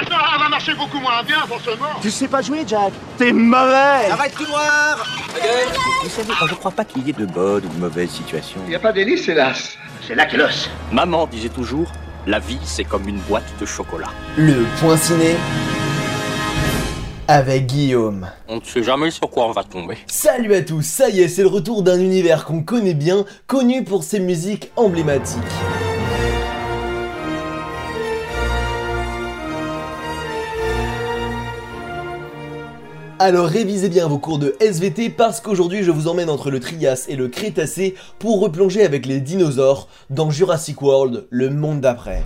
maintenant, elle va marcher beaucoup moins bien, forcément. Tu sais pas jouer, Jack T'es mauvais Arrête tout noir Vous savez, je crois pas qu'il y ait de bonnes ou de mauvaises situations. Il n'y a pas d'hélice, hélas. C'est là qu'est l'os. Maman disait toujours, la vie c'est comme une boîte de chocolat. Le point ciné avec Guillaume. On ne sait jamais sur quoi on va tomber. Salut à tous, ça y est, c'est le retour d'un univers qu'on connaît bien, connu pour ses musiques emblématiques. Alors révisez bien vos cours de SVT parce qu'aujourd'hui je vous emmène entre le Trias et le Crétacé pour replonger avec les dinosaures dans Jurassic World, le monde d'après.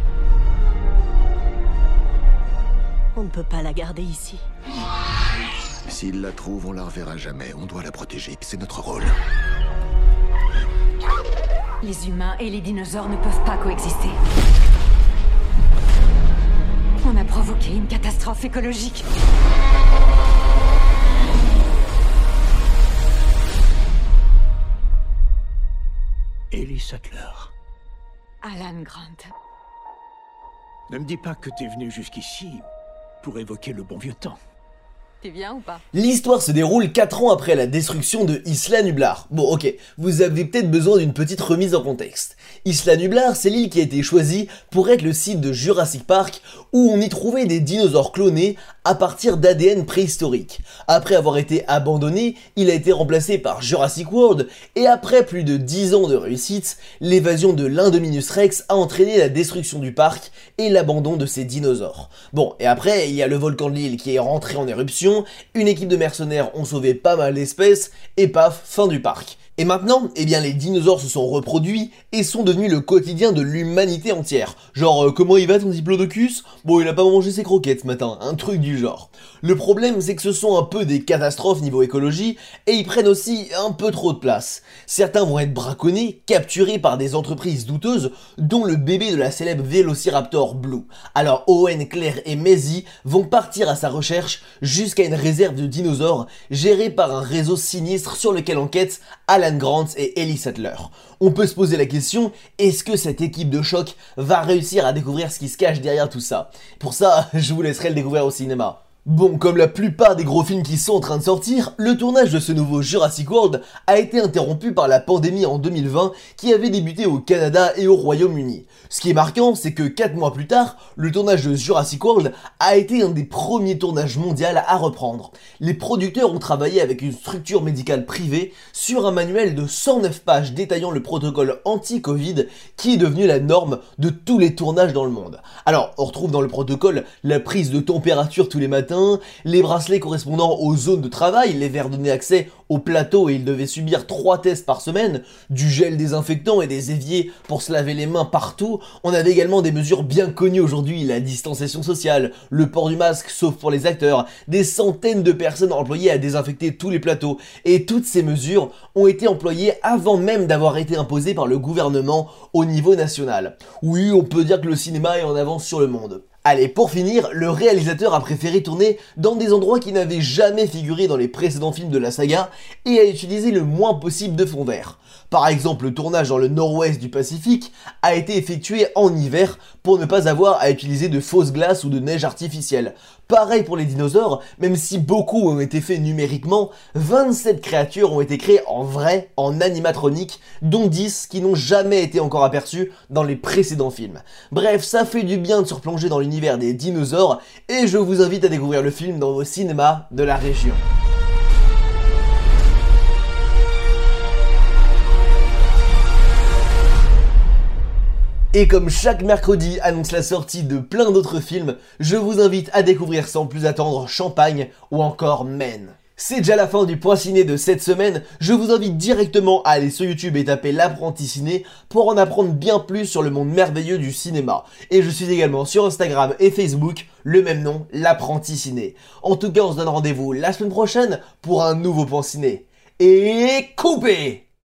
On ne peut pas la garder ici. S'ils la trouvent, on la reverra jamais. On doit la protéger. C'est notre rôle. Les humains et les dinosaures ne peuvent pas coexister. On a provoqué une catastrophe écologique. Ellie Sattler. Alan Grant. Ne me dis pas que t'es venu jusqu'ici pour évoquer le bon vieux temps. T'es bien ou pas? L'histoire se déroule 4 ans après la destruction de Isla Nublar. Bon ok, vous avez peut-être besoin d'une petite remise en contexte. Isla Nublar, c'est l'île qui a été choisie pour être le site de Jurassic Park où on y trouvait des dinosaures clonés à partir d'ADN préhistorique. Après avoir été abandonné, il a été remplacé par Jurassic World et après plus de 10 ans de réussite, l'évasion de l'Indominus Rex a entraîné la destruction du parc et l'abandon de ses dinosaures. Bon, et après, il y a le volcan de l'île qui est rentré en éruption une équipe de mercenaires ont sauvé pas mal d'espèces, et paf, fin du parc. Et maintenant, eh bien les dinosaures se sont reproduits et sont devenus le quotidien de l'humanité entière. Genre, euh, comment il va ton diplodocus? Bon, il a pas mangé ses croquettes ce matin, un truc du genre. Le problème, c'est que ce sont un peu des catastrophes niveau écologie et ils prennent aussi un peu trop de place. Certains vont être braconnés, capturés par des entreprises douteuses, dont le bébé de la célèbre Vélociraptor Blue. Alors Owen, Claire et Maisie vont partir à sa recherche jusqu'à une réserve de dinosaures gérée par un réseau sinistre sur lequel enquête Alan Grant et Ellie Sattler. On peut se poser la question, est-ce que cette équipe de choc va réussir à découvrir ce qui se cache derrière tout ça? Pour ça, je vous laisserai le découvrir au cinéma. Bon, comme la plupart des gros films qui sont en train de sortir, le tournage de ce nouveau Jurassic World a été interrompu par la pandémie en 2020 qui avait débuté au Canada et au Royaume-Uni. Ce qui est marquant, c'est que 4 mois plus tard, le tournage de Jurassic World a été un des premiers tournages mondiaux à reprendre. Les producteurs ont travaillé avec une structure médicale privée sur un manuel de 109 pages détaillant le protocole anti-Covid qui est devenu la norme de tous les tournages dans le monde. Alors, on retrouve dans le protocole la prise de température tous les matins les bracelets correspondant aux zones de travail, les verres donnaient accès au plateau et ils devaient subir trois tests par semaine, du gel désinfectant et des éviers pour se laver les mains partout. On avait également des mesures bien connues aujourd'hui, la distanciation sociale, le port du masque sauf pour les acteurs, des centaines de personnes employées à désinfecter tous les plateaux et toutes ces mesures ont été employées avant même d'avoir été imposées par le gouvernement au niveau national. Oui, on peut dire que le cinéma est en avance sur le monde. Allez, pour finir, le réalisateur a préféré tourner dans des endroits qui n'avaient jamais figuré dans les précédents films de la saga et a utilisé le moins possible de fond vert. Par exemple, le tournage dans le nord-ouest du Pacifique a été effectué en hiver pour ne pas avoir à utiliser de fausses glaces ou de neige artificielle. Pareil pour les dinosaures, même si beaucoup ont été faits numériquement, 27 créatures ont été créées en vrai, en animatronique, dont 10 qui n'ont jamais été encore aperçues dans les précédents films. Bref, ça fait du bien de se replonger dans des dinosaures, et je vous invite à découvrir le film dans vos cinémas de la région. Et comme chaque mercredi annonce la sortie de plein d'autres films, je vous invite à découvrir sans plus attendre Champagne ou encore Men. C'est déjà la fin du point ciné de cette semaine, je vous invite directement à aller sur YouTube et taper l'apprenti ciné pour en apprendre bien plus sur le monde merveilleux du cinéma. Et je suis également sur Instagram et Facebook, le même nom, l'apprenti ciné. En tout cas, on se donne rendez-vous la semaine prochaine pour un nouveau point ciné. Et coupé